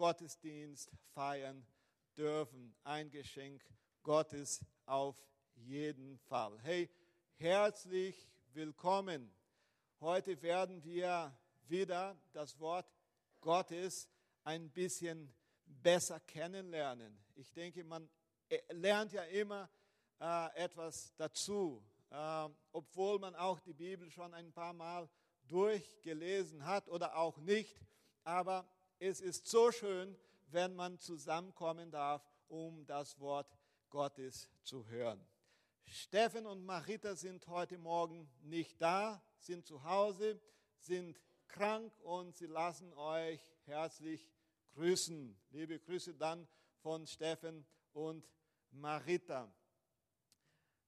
Gottesdienst feiern dürfen. Ein Geschenk Gottes auf jeden Fall. Hey, herzlich willkommen. Heute werden wir wieder das Wort Gottes ein bisschen besser kennenlernen. Ich denke, man äh, lernt ja immer äh, etwas dazu, äh, obwohl man auch die Bibel schon ein paar Mal durchgelesen hat oder auch nicht. Aber es ist so schön, wenn man zusammenkommen darf, um das Wort Gottes zu hören. Steffen und Marita sind heute Morgen nicht da, sind zu Hause, sind krank und sie lassen euch herzlich grüßen. Liebe Grüße dann von Steffen und Marita.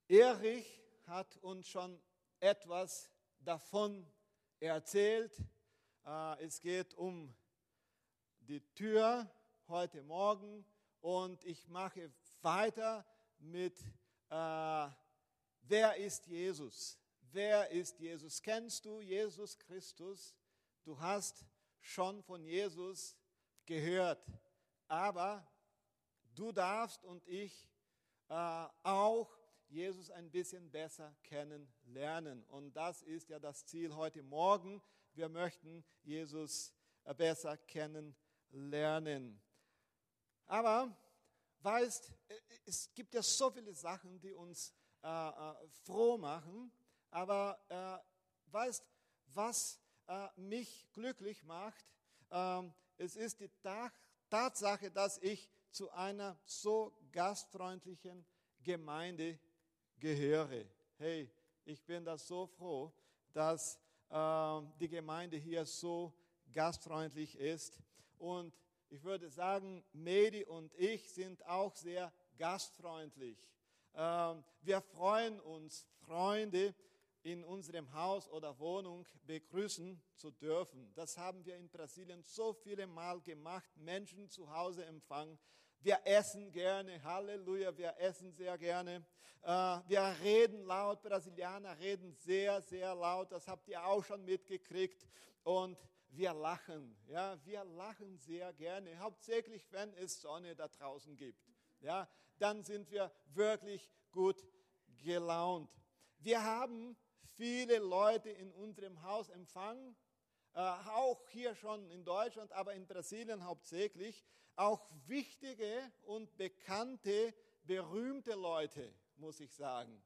Erich hat uns schon etwas davon erzählt. Äh, es geht um die Tür heute Morgen und ich mache weiter mit, äh, wer ist Jesus? Wer ist Jesus? Kennst du Jesus Christus? Du hast schon von Jesus gehört, aber du darfst und ich äh, auch Jesus ein bisschen besser kennenlernen. Und das ist ja das Ziel heute Morgen. Wir möchten Jesus äh, besser kennenlernen. Aber weißt, äh, es gibt ja so viele Sachen, die uns äh, äh, froh machen. Aber äh, weißt, was äh, mich glücklich macht, ähm, es ist die Tatsache, dass ich zu einer so gastfreundlichen Gemeinde gehöre. Hey, ich bin da so froh, dass äh, die Gemeinde hier so gastfreundlich ist. Und ich würde sagen, Medi und ich sind auch sehr gastfreundlich. Ähm, wir freuen uns, Freunde in unserem Haus oder Wohnung begrüßen zu dürfen. Das haben wir in Brasilien so viele Mal gemacht, Menschen zu Hause empfangen. Wir essen gerne, Halleluja, wir essen sehr gerne. Äh, wir reden laut, Brasilianer reden sehr, sehr laut, das habt ihr auch schon mitgekriegt. Und wir lachen, ja, wir lachen sehr gerne, hauptsächlich wenn es Sonne da draußen gibt. Ja, dann sind wir wirklich gut gelaunt. Wir haben viele Leute in unserem Haus empfangen, äh, auch hier schon in Deutschland, aber in Brasilien hauptsächlich, auch wichtige und bekannte, berühmte Leute, muss ich sagen.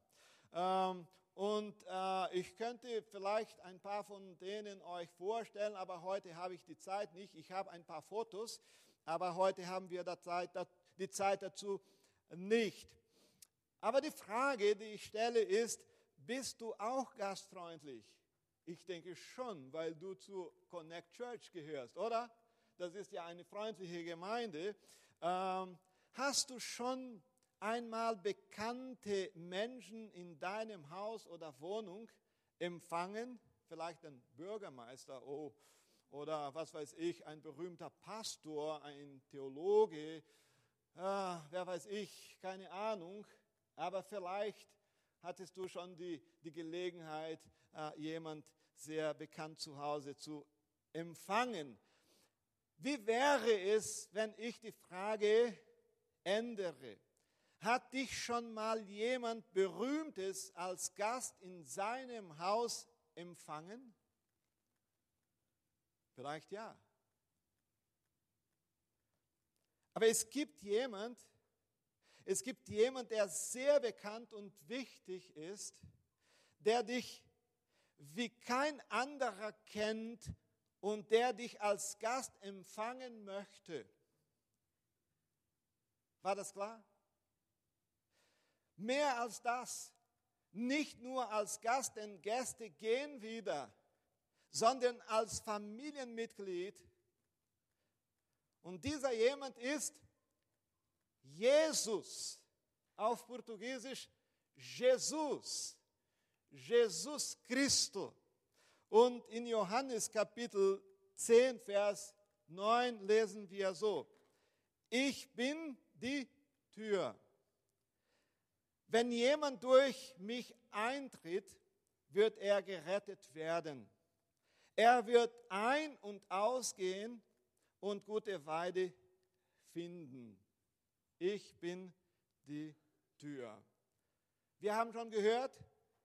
Ähm, und äh, ich könnte vielleicht ein paar von denen euch vorstellen, aber heute habe ich die Zeit nicht. Ich habe ein paar Fotos, aber heute haben wir die Zeit dazu nicht. Aber die Frage, die ich stelle, ist, bist du auch gastfreundlich? Ich denke schon, weil du zu Connect Church gehörst, oder? Das ist ja eine freundliche Gemeinde. Ähm, hast du schon einmal bekannte Menschen in deinem Haus oder Wohnung empfangen? Vielleicht ein Bürgermeister oh, oder was weiß ich, ein berühmter Pastor, ein Theologe, äh, wer weiß ich, keine Ahnung. Aber vielleicht hattest du schon die, die Gelegenheit, äh, jemand sehr bekannt zu Hause zu empfangen. Wie wäre es, wenn ich die Frage ändere? Hat dich schon mal jemand Berühmtes als Gast in seinem Haus empfangen? Vielleicht ja. Aber es gibt jemand, es gibt jemand, der sehr bekannt und wichtig ist, der dich wie kein anderer kennt und der dich als Gast empfangen möchte. War das klar? Mehr als das, nicht nur als Gast, denn Gäste gehen wieder, sondern als Familienmitglied. Und dieser jemand ist Jesus, auf Portugiesisch Jesus, Jesus Christo. Und in Johannes Kapitel 10, Vers 9 lesen wir so, ich bin die Tür. Wenn jemand durch mich eintritt, wird er gerettet werden. Er wird ein- und ausgehen und gute Weide finden. Ich bin die Tür. Wir haben schon gehört,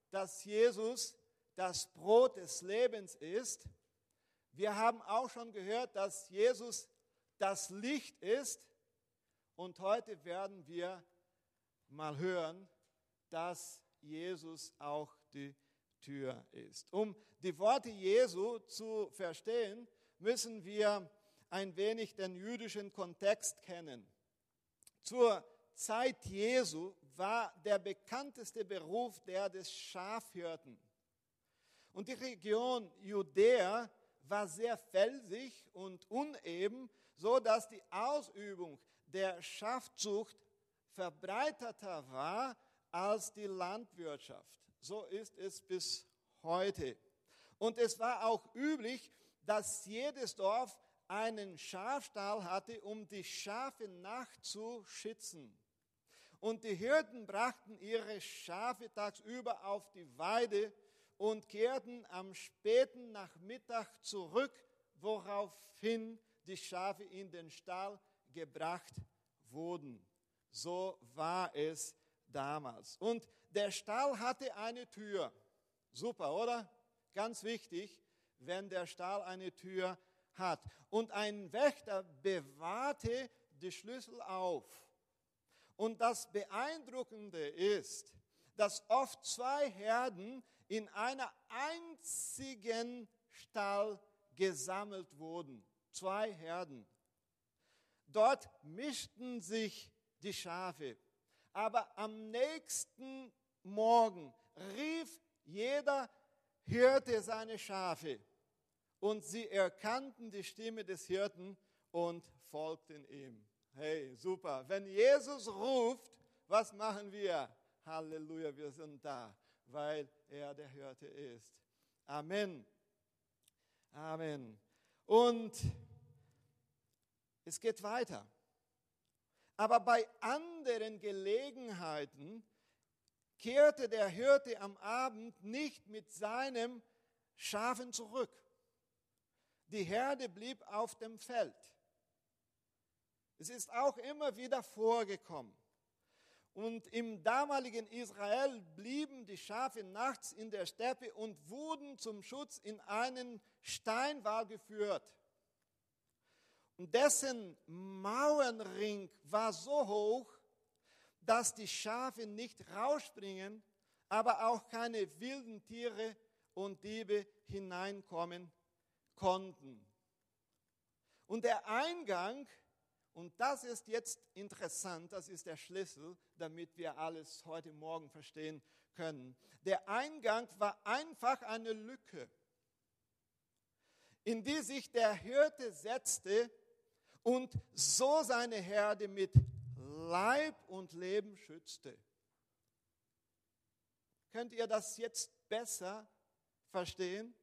dass Jesus das Brot des Lebens ist. Wir haben auch schon gehört, dass Jesus das Licht ist. Und heute werden wir mal hören, dass Jesus auch die Tür ist. Um die Worte Jesu zu verstehen, müssen wir ein wenig den jüdischen Kontext kennen. Zur Zeit Jesu war der bekannteste Beruf der des Schafhirten. Und die Region Judäa war sehr felsig und uneben, so dass die Ausübung der Schafzucht verbreiteter war als die Landwirtschaft. So ist es bis heute. Und es war auch üblich, dass jedes Dorf einen Schafstall hatte, um die Schafe nachzuschützen. Und die Hirten brachten ihre Schafe tagsüber auf die Weide und kehrten am späten Nachmittag zurück, woraufhin die Schafe in den Stall gebracht wurden. So war es damals. Und der Stall hatte eine Tür. Super, oder? Ganz wichtig, wenn der Stall eine Tür hat. Und ein Wächter bewahrte die Schlüssel auf. Und das Beeindruckende ist, dass oft zwei Herden in einer einzigen Stall gesammelt wurden. Zwei Herden. Dort mischten sich die Schafe. Aber am nächsten Morgen rief jeder Hirte seine Schafe und sie erkannten die Stimme des Hirten und folgten ihm. Hey, super. Wenn Jesus ruft, was machen wir? Halleluja, wir sind da, weil er der Hirte ist. Amen. Amen. Und es geht weiter. Aber bei anderen Gelegenheiten kehrte der Hirte am Abend nicht mit seinem Schafen zurück. Die Herde blieb auf dem Feld. Es ist auch immer wieder vorgekommen. Und im damaligen Israel blieben die Schafe nachts in der Steppe und wurden zum Schutz in einen Steinwall geführt. Dessen Mauernring war so hoch, dass die Schafe nicht rausspringen, aber auch keine wilden Tiere und Diebe hineinkommen konnten. Und der Eingang und das ist jetzt interessant, das ist der Schlüssel, damit wir alles heute Morgen verstehen können. Der Eingang war einfach eine Lücke, in die sich der Hirte setzte und so seine Herde mit Leib und Leben schützte. Könnt ihr das jetzt besser verstehen?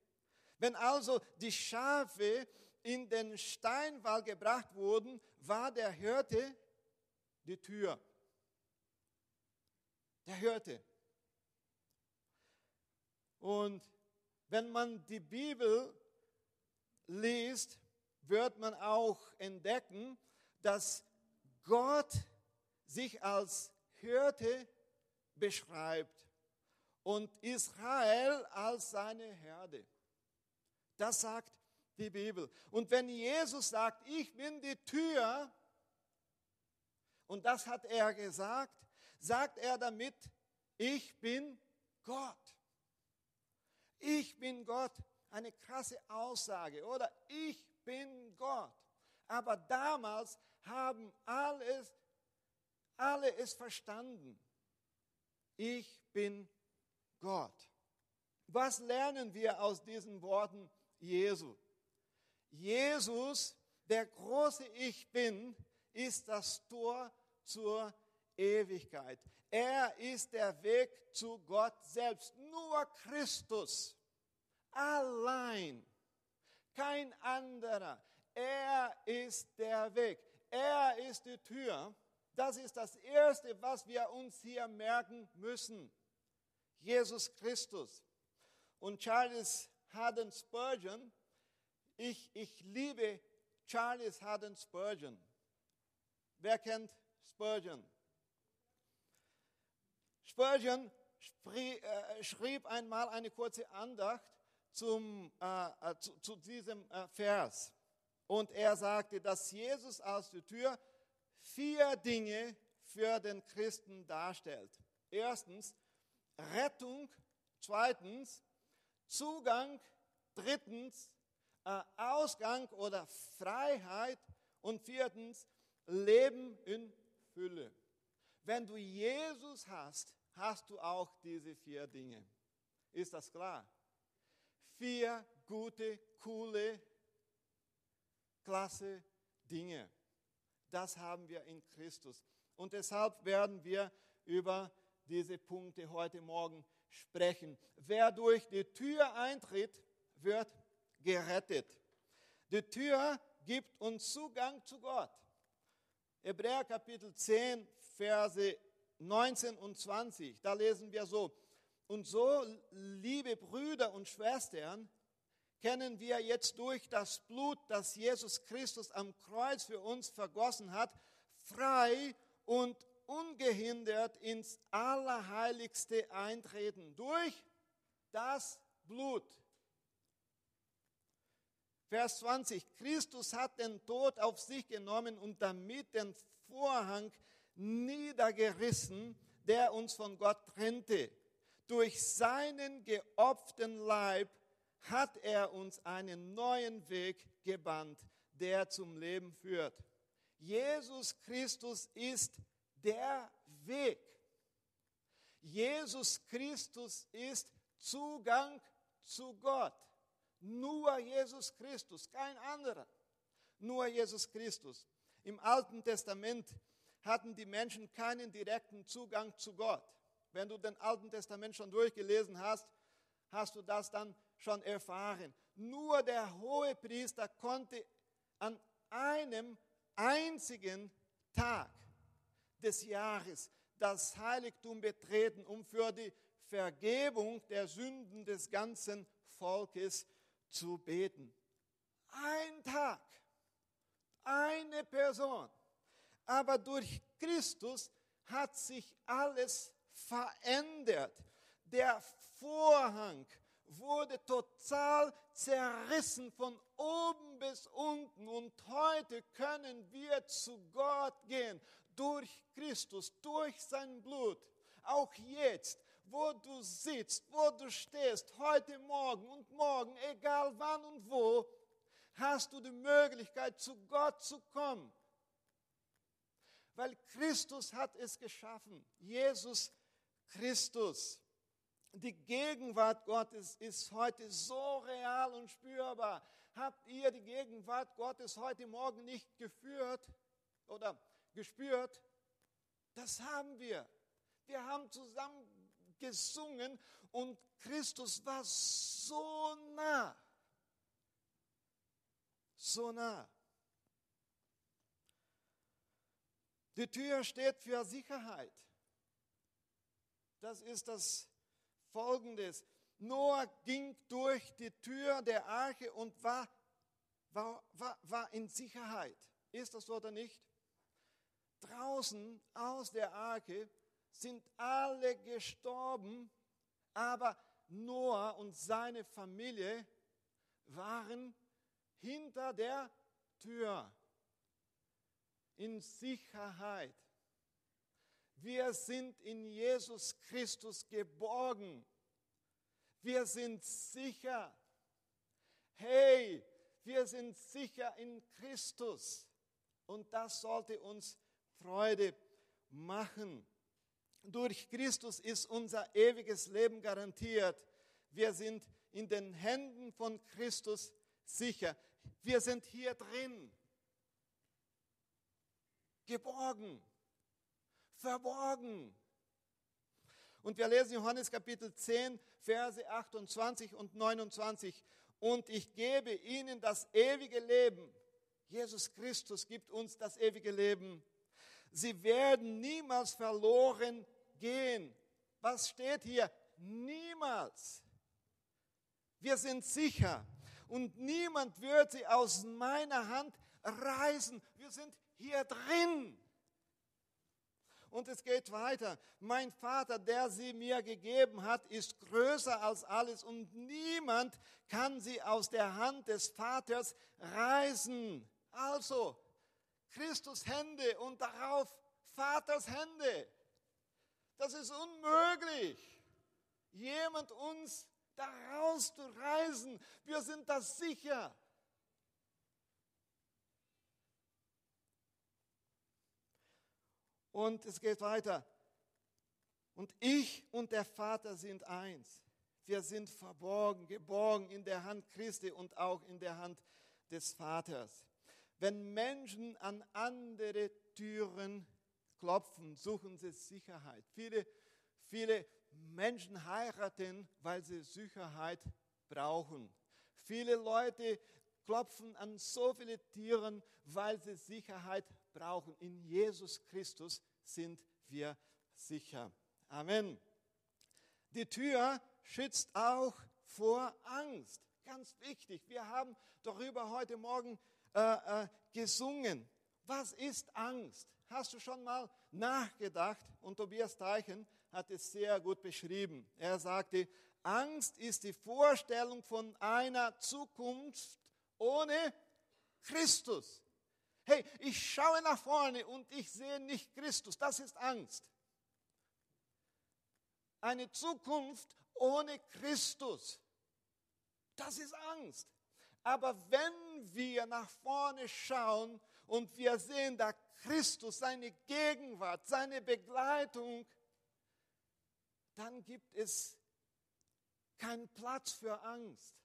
Wenn also die Schafe in den Steinwall gebracht wurden, war der Hirte die Tür. Der Hirte. Und wenn man die Bibel liest, wird man auch entdecken, dass Gott sich als Hirte beschreibt und Israel als seine Herde. Das sagt die Bibel. Und wenn Jesus sagt, ich bin die Tür, und das hat er gesagt, sagt er damit, ich bin Gott. Ich bin Gott. Eine krasse Aussage, oder? Ich bin Gott. Aber damals haben alles, alle es verstanden. Ich bin Gott. Was lernen wir aus diesen Worten Jesu? Jesus, der große Ich bin, ist das Tor zur Ewigkeit. Er ist der Weg zu Gott selbst. Nur Christus. Allein. Kein anderer. Er ist der Weg. Er ist die Tür. Das ist das Erste, was wir uns hier merken müssen. Jesus Christus. Und Charles Haddon Spurgeon ich, ich liebe Charles Haddon Spurgeon. Wer kennt Spurgeon? Spurgeon äh, schrieb einmal eine kurze Andacht zum, äh, äh, zu, zu, diesem äh, Vers. Und er sagte, dass Jesus aus der Tür vier Dinge für den Christen darstellt. Erstens Rettung, zweitens Zugang, drittens äh, Ausgang oder Freiheit und viertens Leben in Fülle. Wenn du Jesus hast, hast du auch diese vier Dinge. Ist das klar? Vier gute, coole, klasse Dinge. Das haben wir in Christus. Und deshalb werden wir über diese Punkte heute Morgen sprechen. Wer durch die Tür eintritt, wird gerettet. Die Tür gibt uns Zugang zu Gott. Hebräer Kapitel 10, Verse 19 und 20, da lesen wir so, und so, liebe Brüder und Schwestern, kennen wir jetzt durch das Blut, das Jesus Christus am Kreuz für uns vergossen hat, frei und ungehindert ins Allerheiligste eintreten. Durch das Blut. Vers 20. Christus hat den Tod auf sich genommen und damit den Vorhang niedergerissen, der uns von Gott trennte. Durch seinen geopften Leib hat er uns einen neuen Weg gebannt, der zum Leben führt. Jesus Christus ist der Weg. Jesus Christus ist Zugang zu Gott. Nur Jesus Christus, kein anderer. Nur Jesus Christus. Im Alten Testament hatten die Menschen keinen direkten Zugang zu Gott. Wenn du den Alten Testament schon durchgelesen hast, hast du das dann schon erfahren. Nur der hohe Priester konnte an einem einzigen Tag des Jahres das Heiligtum betreten, um für die Vergebung der Sünden des ganzen Volkes zu beten. Ein Tag, eine Person. Aber durch Christus hat sich alles verändert. Der Vorhang wurde total zerrissen von oben bis unten und heute können wir zu Gott gehen durch Christus, durch sein Blut. Auch jetzt, wo du sitzt, wo du stehst, heute Morgen und morgen, egal wann und wo, hast du die Möglichkeit, zu Gott zu kommen. Weil Christus hat es geschaffen. Jesus Christus. Die Gegenwart Gottes ist heute so real und spürbar. Habt ihr die Gegenwart Gottes heute Morgen nicht geführt oder gespürt? Das haben wir. Wir haben zusammen gesungen und Christus war so nah. So nah. Die Tür steht für Sicherheit. Das ist das Folgendes. Noah ging durch die Tür der Arche und war, war, war, war in Sicherheit. Ist das so oder nicht? Draußen aus der Arche sind alle gestorben, aber Noah und seine Familie waren hinter der Tür in Sicherheit. Wir sind in Jesus Christus geborgen. Wir sind sicher. Hey, wir sind sicher in Christus. Und das sollte uns Freude machen. Durch Christus ist unser ewiges Leben garantiert. Wir sind in den Händen von Christus sicher. Wir sind hier drin. Geborgen verborgen. Und wir lesen Johannes Kapitel 10, Verse 28 und 29. Und ich gebe ihnen das ewige Leben. Jesus Christus gibt uns das ewige Leben. Sie werden niemals verloren gehen. Was steht hier? Niemals. Wir sind sicher. Und niemand wird sie aus meiner Hand reisen. Wir sind hier drin. Und es geht weiter. Mein Vater, der sie mir gegeben hat, ist größer als alles und niemand kann sie aus der Hand des Vaters reißen. Also, Christus Hände und darauf Vaters Hände. Das ist unmöglich, jemand uns daraus zu reißen. Wir sind das sicher. Und es geht weiter. Und ich und der Vater sind eins. Wir sind verborgen, geborgen in der Hand Christi und auch in der Hand des Vaters. Wenn Menschen an andere Türen klopfen, suchen sie Sicherheit. Viele, viele Menschen heiraten, weil sie Sicherheit brauchen. Viele Leute klopfen an so viele Türen, weil sie Sicherheit brauchen. In Jesus Christus sind wir sicher. Amen. Die Tür schützt auch vor Angst. Ganz wichtig. Wir haben darüber heute Morgen äh, äh, gesungen. Was ist Angst? Hast du schon mal nachgedacht? Und Tobias Teichen hat es sehr gut beschrieben. Er sagte, Angst ist die Vorstellung von einer Zukunft ohne Christus. Hey, ich schaue nach vorne und ich sehe nicht Christus. Das ist Angst. Eine Zukunft ohne Christus. Das ist Angst. Aber wenn wir nach vorne schauen und wir sehen da Christus, seine Gegenwart, seine Begleitung, dann gibt es keinen Platz für Angst.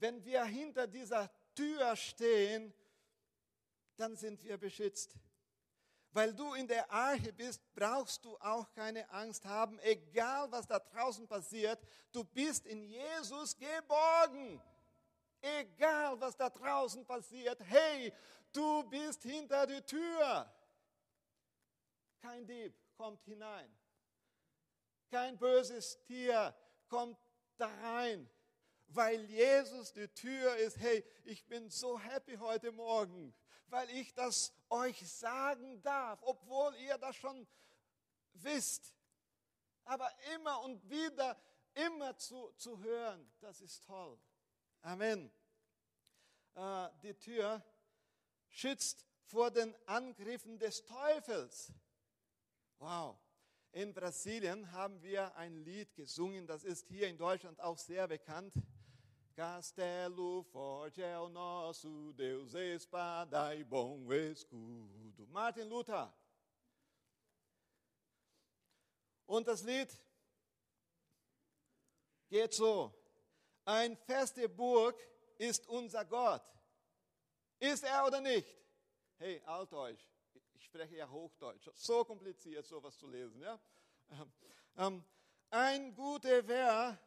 Wenn wir hinter dieser Tür stehen dann sind wir beschützt. Weil du in der Arche bist, brauchst du auch keine Angst haben, egal was da draußen passiert. Du bist in Jesus geborgen. Egal was da draußen passiert. Hey, du bist hinter der Tür. Kein Dieb kommt hinein. Kein böses Tier kommt da rein. Weil Jesus die Tür ist. Hey, ich bin so happy heute Morgen weil ich das euch sagen darf, obwohl ihr das schon wisst. Aber immer und wieder, immer zu, zu hören, das ist toll. Amen. Äh, die Tür schützt vor den Angriffen des Teufels. Wow. In Brasilien haben wir ein Lied gesungen, das ist hier in Deutschland auch sehr bekannt. Castelo forte é o nosso Deus, espada e bom escudo. Martin Luther. Und das Lied geht so. Ein feste Burg ist unser Gott. Ist er oder nicht? Hey, Altdeutsch. Ich spreche ja Hochdeutsch. So kompliziert, sowas zu lesen. Ja? Ähm, ähm ein guter Wehr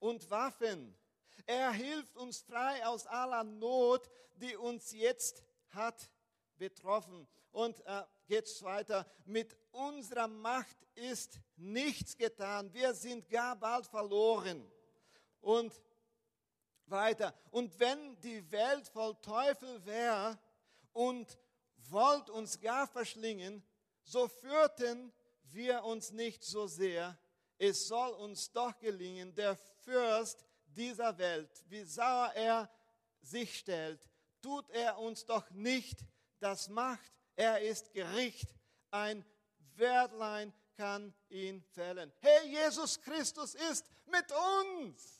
und Waffen er hilft uns frei aus aller Not, die uns jetzt hat betroffen. Und äh, es weiter. Mit unserer Macht ist nichts getan. Wir sind gar bald verloren. Und weiter. Und wenn die Welt voll Teufel wäre und wollt uns gar verschlingen, so führten wir uns nicht so sehr. Es soll uns doch gelingen, der Fürst dieser Welt, wie sauer er sich stellt, tut er uns doch nicht das Macht. Er ist Gericht. Ein Werdlein kann ihn fällen. Hey, Jesus Christus ist mit uns.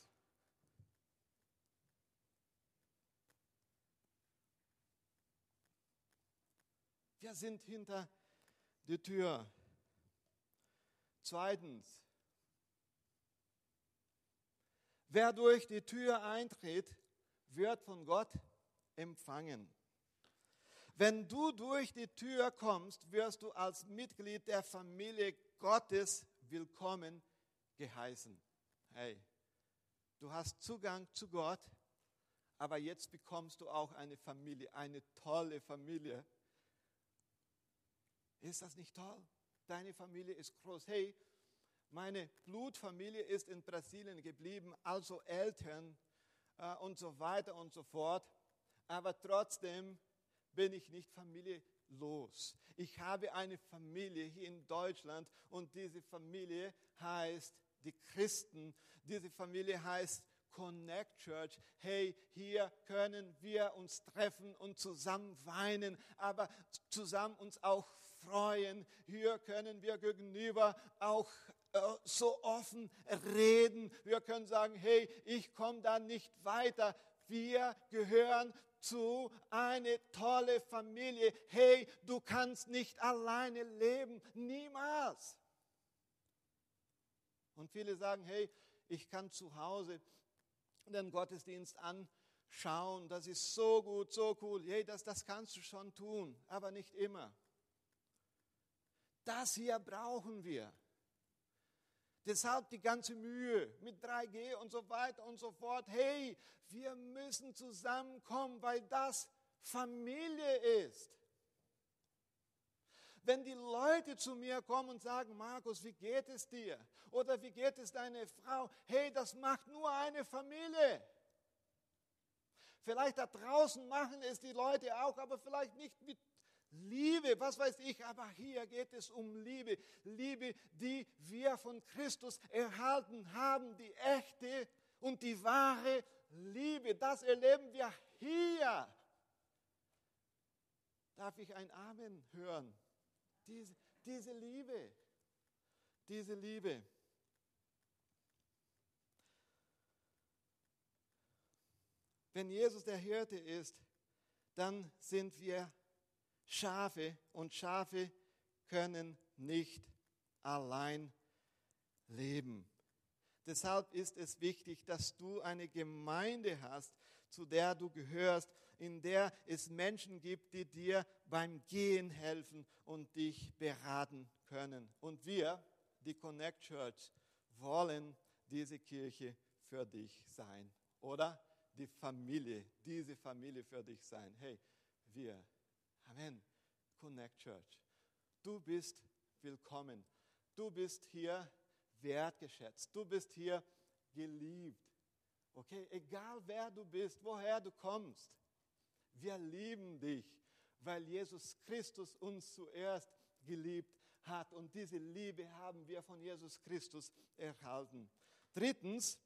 Wir sind hinter der Tür. Zweitens, Wer durch die Tür eintritt, wird von Gott empfangen. Wenn du durch die Tür kommst, wirst du als Mitglied der Familie Gottes willkommen geheißen. Hey, du hast Zugang zu Gott, aber jetzt bekommst du auch eine Familie, eine tolle Familie. Ist das nicht toll? Deine Familie ist groß. Hey, meine Blutfamilie ist in Brasilien geblieben, also Eltern äh, und so weiter und so fort. aber trotzdem bin ich nicht familielos. Ich habe eine Familie hier in Deutschland und diese Familie heißt die Christen. Diese Familie heißt Connect Church. Hey, hier können wir uns treffen und zusammen weinen, aber zusammen uns auch freuen. Hier können wir gegenüber auch so offen reden. Wir können sagen, hey, ich komme da nicht weiter. Wir gehören zu eine tolle Familie. Hey, du kannst nicht alleine leben, niemals. Und viele sagen, hey, ich kann zu Hause den Gottesdienst anschauen, das ist so gut, so cool. Hey, das, das kannst du schon tun, aber nicht immer. Das hier brauchen wir. Deshalb die ganze Mühe mit 3G und so weiter und so fort. Hey, wir müssen zusammenkommen, weil das Familie ist. Wenn die Leute zu mir kommen und sagen, Markus, wie geht es dir? Oder wie geht es deiner Frau? Hey, das macht nur eine Familie. Vielleicht da draußen machen es die Leute auch, aber vielleicht nicht mit Liebe, was weiß ich, aber hier geht es um Liebe. Liebe, die wir von Christus erhalten haben, die echte und die wahre Liebe. Das erleben wir hier. Darf ich ein Amen hören? Diese, diese Liebe, diese Liebe. Wenn Jesus der Hirte ist, dann sind wir Schafe und Schafe können nicht allein leben. Deshalb ist es wichtig, dass du eine Gemeinde hast, zu der du gehörst, in der es Menschen gibt, die dir beim Gehen helfen und dich beraten können. Und wir, die Connect Church, wollen diese Kirche für dich sein. Oder die Familie, diese Familie für dich sein. Hey, wir Amen. Connect Church. Du bist willkommen. Du bist hier wertgeschätzt. Du bist hier geliebt. Okay, egal wer du bist, woher du kommst. Wir lieben dich, weil Jesus Christus uns zuerst geliebt hat. Und diese Liebe haben wir von Jesus Christus erhalten. Drittens,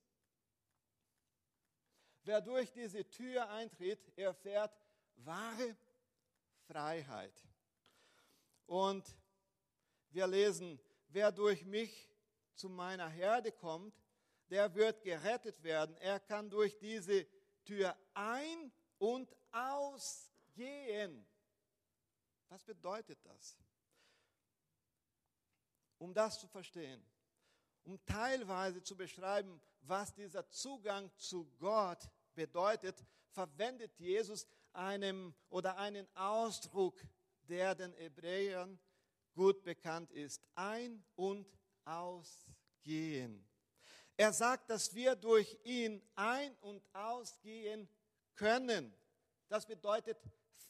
wer durch diese Tür eintritt, erfährt wahre Freiheit. Und wir lesen, wer durch mich zu meiner Herde kommt, der wird gerettet werden. Er kann durch diese Tür ein- und ausgehen. Was bedeutet das? Um das zu verstehen, um teilweise zu beschreiben, was dieser Zugang zu Gott bedeutet, verwendet Jesus einem oder einen Ausdruck, der den Hebräern gut bekannt ist. Ein- und ausgehen. Er sagt, dass wir durch ihn ein- und ausgehen können. Das bedeutet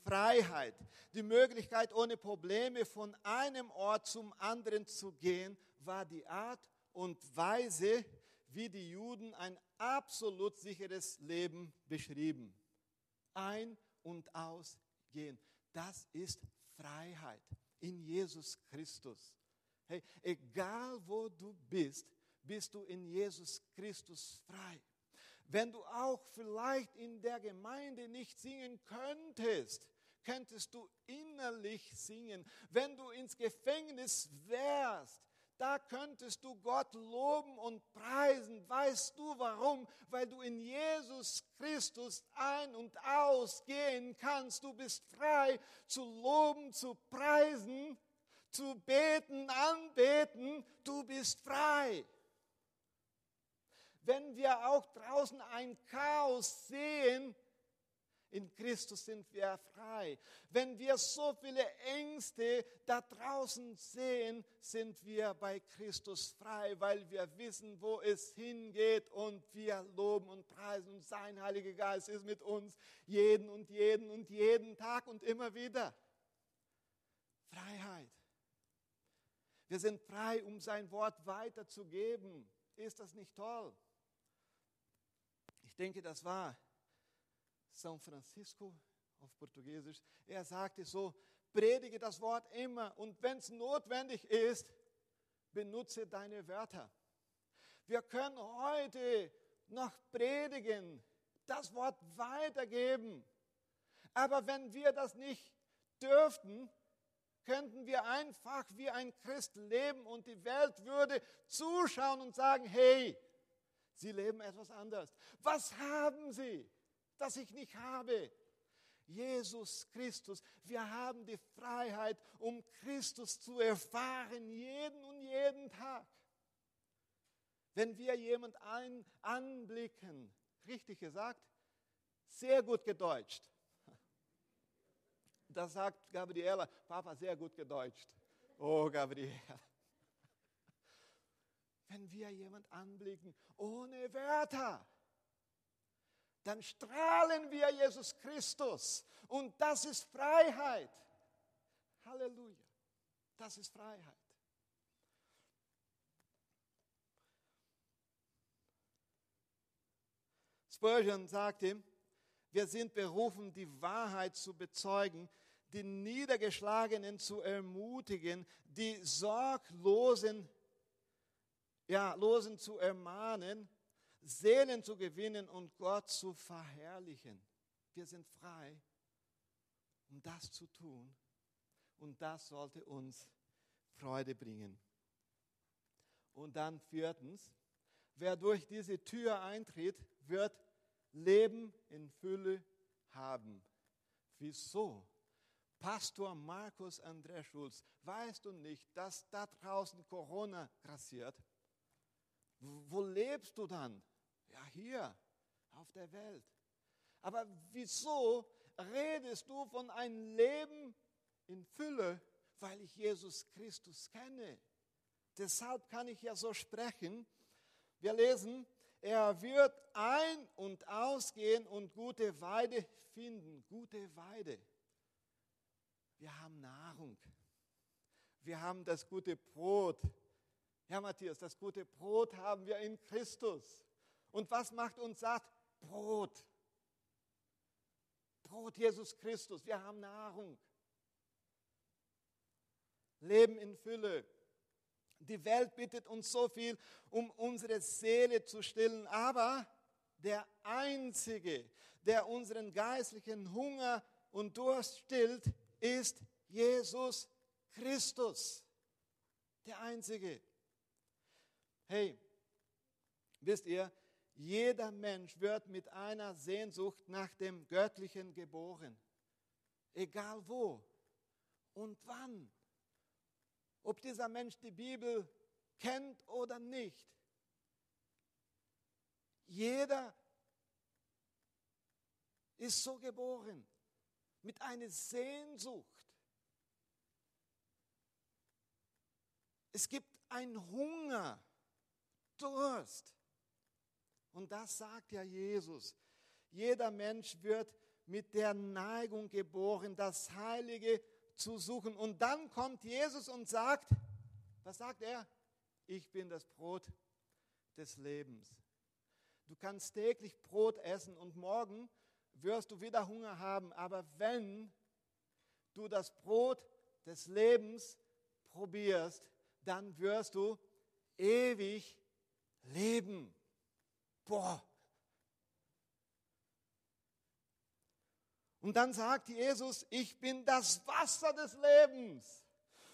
Freiheit, die Möglichkeit, ohne Probleme von einem Ort zum anderen zu gehen, war die Art und Weise, wie die Juden ein absolut sicheres Leben beschrieben. Ein- und ausgehen. Das ist Freiheit in Jesus Christus. Hey, egal wo du bist, bist du in Jesus Christus frei. Wenn du auch vielleicht in der Gemeinde nicht singen könntest, könntest du innerlich singen. Wenn du ins Gefängnis wärst, da könntest du Gott loben und preisen. Weißt du warum? Weil du in Jesus Christus ein- und ausgehen kannst. Du bist frei zu loben, zu preisen, zu beten, anbeten. Du bist frei. Wenn wir auch draußen ein Chaos sehen, in Christus sind wir frei. Wenn wir so viele Ängste da draußen sehen, sind wir bei Christus frei, weil wir wissen, wo es hingeht und wir loben und preisen und sein Heiliger Geist ist mit uns jeden und jeden und jeden Tag und immer wieder. Freiheit. Wir sind frei, um sein Wort weiterzugeben. Ist das nicht toll? Ich denke, das war São Francisco auf Portugiesisch. Er sagte so, predige das Wort immer und wenn es notwendig ist, benutze deine Wörter. Wir können heute noch predigen, das Wort weitergeben. Aber wenn wir das nicht dürften, könnten wir einfach wie ein Christ leben und die Welt würde zuschauen und sagen, hey, sie leben etwas anders. Was haben sie, das ich nicht habe? Jesus Christus. Wir haben die Freiheit, um Christus zu erfahren, jeden und jeden Tag. Wenn wir jemand ein, anblicken, richtig gesagt, sehr gut gedeutscht. Das sagt Gabriela, Papa, sehr gut gedeutscht. Oh, Gabriela. Wenn wir jemand anblicken ohne Wörter, dann strahlen wir Jesus Christus. Und das ist Freiheit. Halleluja. Das ist Freiheit. Spurgeon sagte, wir sind berufen, die Wahrheit zu bezeugen, die Niedergeschlagenen zu ermutigen, die Sorglosen ja, Losen zu ermahnen, Seelen zu gewinnen und Gott zu verherrlichen. Wir sind frei, um das zu tun. Und das sollte uns Freude bringen. Und dann viertens, wer durch diese Tür eintritt, wird Leben in Fülle haben. Wieso? Pastor Markus André Schulz, weißt du nicht, dass da draußen Corona grassiert? Wo lebst du dann? Ja, hier auf der Welt. Aber wieso redest du von einem Leben in Fülle? Weil ich Jesus Christus kenne. Deshalb kann ich ja so sprechen. Wir lesen, er wird ein- und ausgehen und gute Weide finden. Gute Weide. Wir haben Nahrung. Wir haben das gute Brot. Ja, Matthias, das gute Brot haben wir in Christus. Und was macht uns satt? Brot. Brot Jesus Christus. Wir haben Nahrung. Leben in Fülle. Die Welt bittet uns so viel, um unsere Seele zu stillen. Aber der Einzige, der unseren geistlichen Hunger und Durst stillt, ist Jesus Christus. Der Einzige. Hey, wisst ihr, jeder Mensch wird mit einer Sehnsucht nach dem Göttlichen geboren. Egal wo und wann. Ob dieser Mensch die Bibel kennt oder nicht. Jeder ist so geboren mit einer Sehnsucht. Es gibt einen Hunger, Durst. Und das sagt ja Jesus. Jeder Mensch wird mit der Neigung geboren, das Heilige zu suchen. Und dann kommt Jesus und sagt, was sagt er? Ich bin das Brot des Lebens. Du kannst täglich Brot essen und morgen wirst du wieder Hunger haben. Aber wenn du das Brot des Lebens probierst, dann wirst du ewig leben. Boah. Und dann sagt Jesus, ich bin das Wasser des Lebens.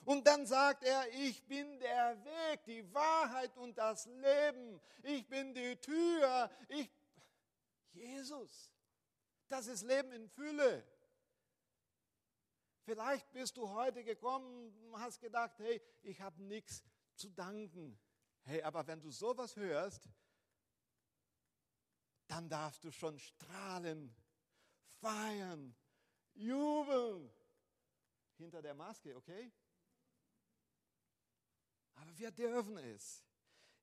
Und dann sagt er, ich bin der Weg, die Wahrheit und das Leben. Ich bin die Tür. Ich Jesus. Das ist Leben in Fülle. Vielleicht bist du heute gekommen und hast gedacht, hey, ich habe nichts zu danken. Hey, aber wenn du sowas hörst, dann darfst du schon strahlen, feiern, jubeln. Hinter der Maske, okay? Aber wir dürfen es.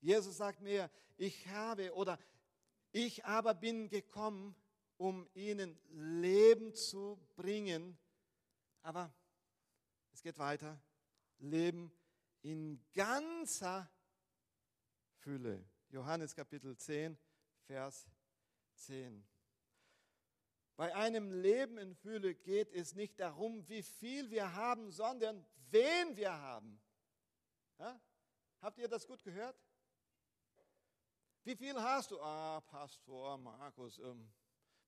Jesus sagt mir, ich habe oder ich aber bin gekommen, um ihnen Leben zu bringen. Aber es geht weiter. Leben in ganzer Fülle. Johannes Kapitel 10, Vers 10. Bei einem Leben in Fülle geht es nicht darum, wie viel wir haben, sondern wen wir haben. Ja? Habt ihr das gut gehört? Wie viel hast du? Ah, Pastor Markus, ähm,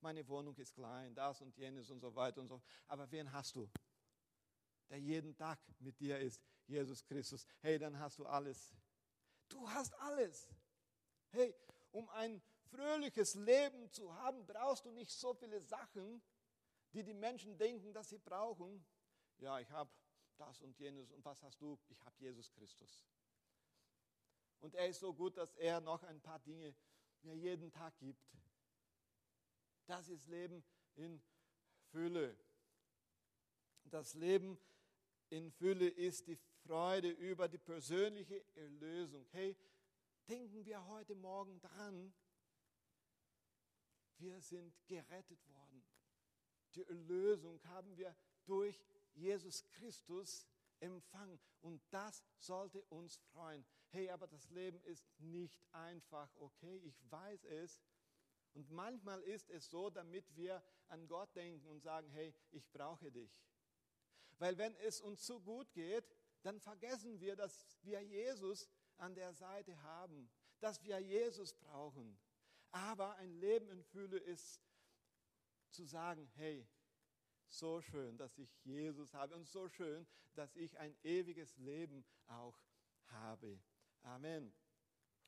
meine Wohnung ist klein, das und jenes und so weiter und so. Aber wen hast du? Der jeden Tag mit dir ist, Jesus Christus. Hey, dann hast du alles. Du hast alles. Hey, um ein fröhliches Leben zu haben, brauchst du nicht so viele Sachen, die die Menschen denken, dass sie brauchen. Ja, ich habe das und jenes. Und was hast du? Ich habe Jesus Christus. Und er ist so gut, dass er noch ein paar Dinge mir jeden Tag gibt. Das ist Leben in Fülle. Das Leben in Fülle ist die Freude über die persönliche Erlösung. Hey, denken wir heute Morgen dran, wir sind gerettet worden. Die Erlösung haben wir durch Jesus Christus empfangen. Und das sollte uns freuen. Hey, aber das Leben ist nicht einfach, okay? Ich weiß es. Und manchmal ist es so, damit wir an Gott denken und sagen, hey, ich brauche dich. Weil wenn es uns zu gut geht, dann vergessen wir, dass wir Jesus an der Seite haben, dass wir Jesus brauchen. Aber ein Leben in Fülle ist zu sagen, hey, so schön, dass ich Jesus habe und so schön, dass ich ein ewiges Leben auch habe. Amen.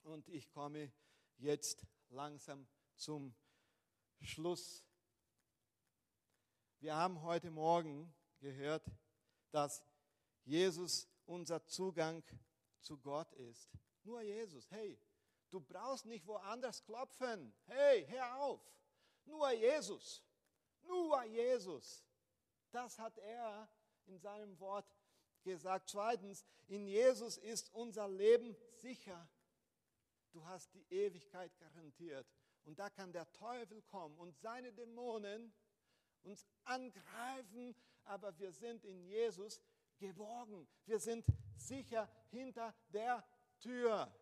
Und ich komme jetzt langsam zum Schluss. Wir haben heute Morgen gehört, dass Jesus unser Zugang zu Gott ist. Nur Jesus. Hey, du brauchst nicht woanders klopfen. Hey, hör auf. Nur Jesus. Nur Jesus. Das hat er in seinem Wort gesagt. Zweitens, in Jesus ist unser Leben sicher. Du hast die Ewigkeit garantiert. Und da kann der Teufel kommen und seine Dämonen uns angreifen, aber wir sind in Jesus geborgen. Wir sind sicher hinter der Tür.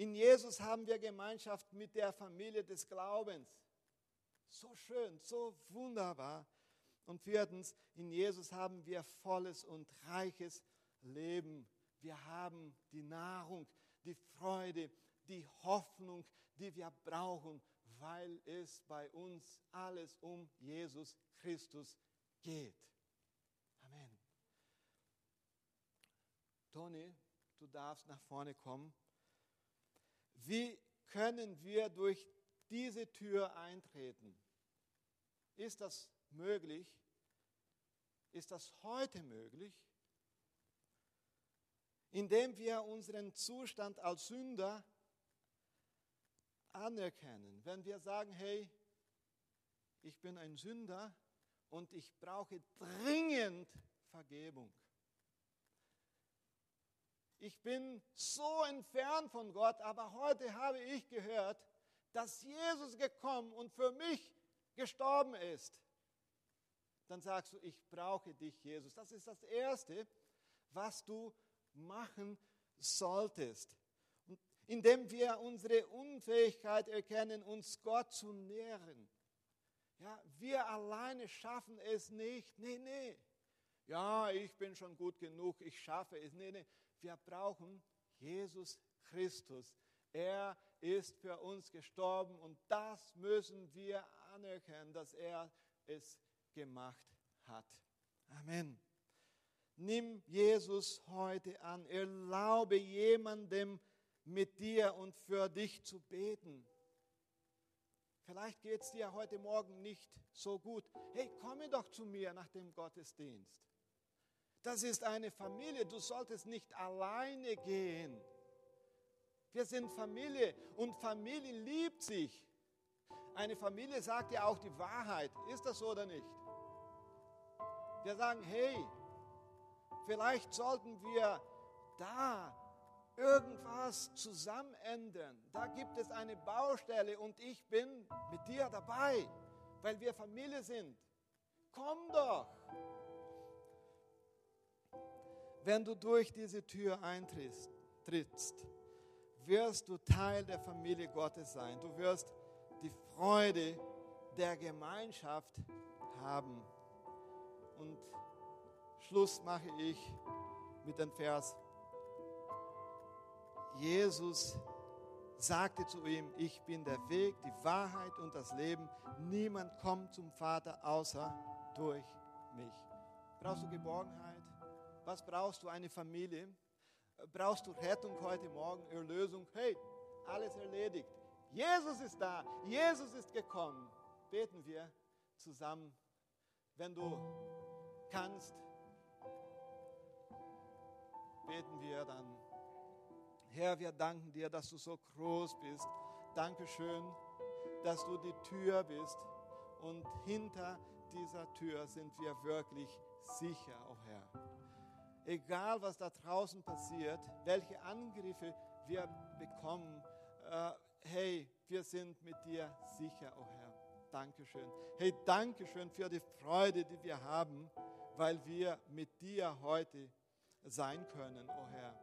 In Jesus haben wir Gemeinschaft mit der Familie des Glaubens. So schön, so wunderbar. Und viertens, in Jesus haben wir volles und reiches Leben. Wir haben die Nahrung, die Freude, die Hoffnung, die wir brauchen, weil es bei uns alles um Jesus Christus geht. Amen. Toni, du darfst nach vorne kommen. Wie können wir durch diese Tür eintreten? Ist das möglich? Ist das heute möglich? Indem wir unseren Zustand als Sünder anerkennen. Wenn wir sagen, hey, ich bin ein Sünder und ich brauche dringend Vergebung. Ich bin so entfernt von Gott, aber heute habe ich gehört, dass Jesus gekommen und für mich gestorben ist dann sagst du, ich brauche dich, Jesus. Das ist das Erste, was du machen solltest. Und indem wir unsere Unfähigkeit erkennen, uns Gott zu nähren. Ja, wir alleine schaffen es nicht. Nee, nee. Ja, ich bin schon gut genug, ich schaffe es. Nee, nee. Wir brauchen Jesus Christus. Er ist für uns gestorben und das müssen wir anerkennen, dass er es gemacht hat. Amen. Nimm Jesus heute an. Erlaube jemandem mit dir und für dich zu beten. Vielleicht geht es dir heute Morgen nicht so gut. Hey, komme doch zu mir nach dem Gottesdienst. Das ist eine Familie. Du solltest nicht alleine gehen. Wir sind Familie und Familie liebt sich. Eine Familie sagt ja auch die Wahrheit. Ist das so oder nicht? Wir sagen, hey, vielleicht sollten wir da irgendwas zusammen ändern. Da gibt es eine Baustelle und ich bin mit dir dabei, weil wir Familie sind. Komm doch. Wenn du durch diese Tür eintrittst, wirst du Teil der Familie Gottes sein. Du wirst die Freude der Gemeinschaft haben. Und Schluss mache ich mit dem Vers. Jesus sagte zu ihm, ich bin der Weg, die Wahrheit und das Leben. Niemand kommt zum Vater außer durch mich. Brauchst du Geborgenheit? Was brauchst du? Eine Familie? Brauchst du Rettung heute Morgen, Erlösung? Hey, alles erledigt. Jesus ist da. Jesus ist gekommen. Beten wir zusammen, wenn du kannst. Beten wir dann. Herr, wir danken dir, dass du so groß bist. Dankeschön, dass du die Tür bist. Und hinter dieser Tür sind wir wirklich sicher, oh Herr. Egal, was da draußen passiert, welche Angriffe wir bekommen, äh, hey, wir sind mit dir sicher, oh Herr. Dankeschön. Hey, Dankeschön für die Freude, die wir haben, weil wir mit dir heute sein können, oh Herr.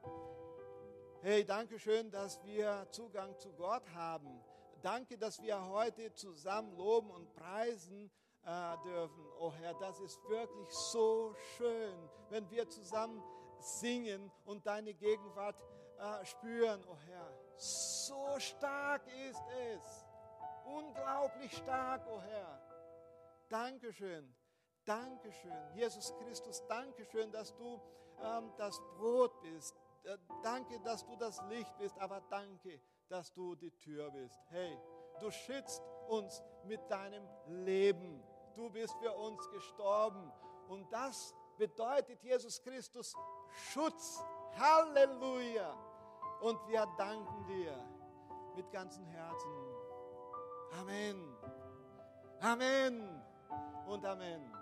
Hey, Dankeschön, dass wir Zugang zu Gott haben. Danke, dass wir heute zusammen loben und preisen äh, dürfen. Oh Herr, das ist wirklich so schön, wenn wir zusammen singen und deine Gegenwart äh, spüren. Oh Herr, so stark ist es. Unglaublich stark, oh Herr. Dankeschön. Dankeschön. Jesus Christus, Dankeschön, dass du ähm, das Brot bist. Äh, danke, dass du das Licht bist, aber danke, dass du die Tür bist. Hey, du schützt uns mit deinem Leben. Du bist für uns gestorben. Und das bedeutet Jesus Christus Schutz. Halleluja. Und wir danken dir mit ganzem Herzen. Amen. Amen und Amen.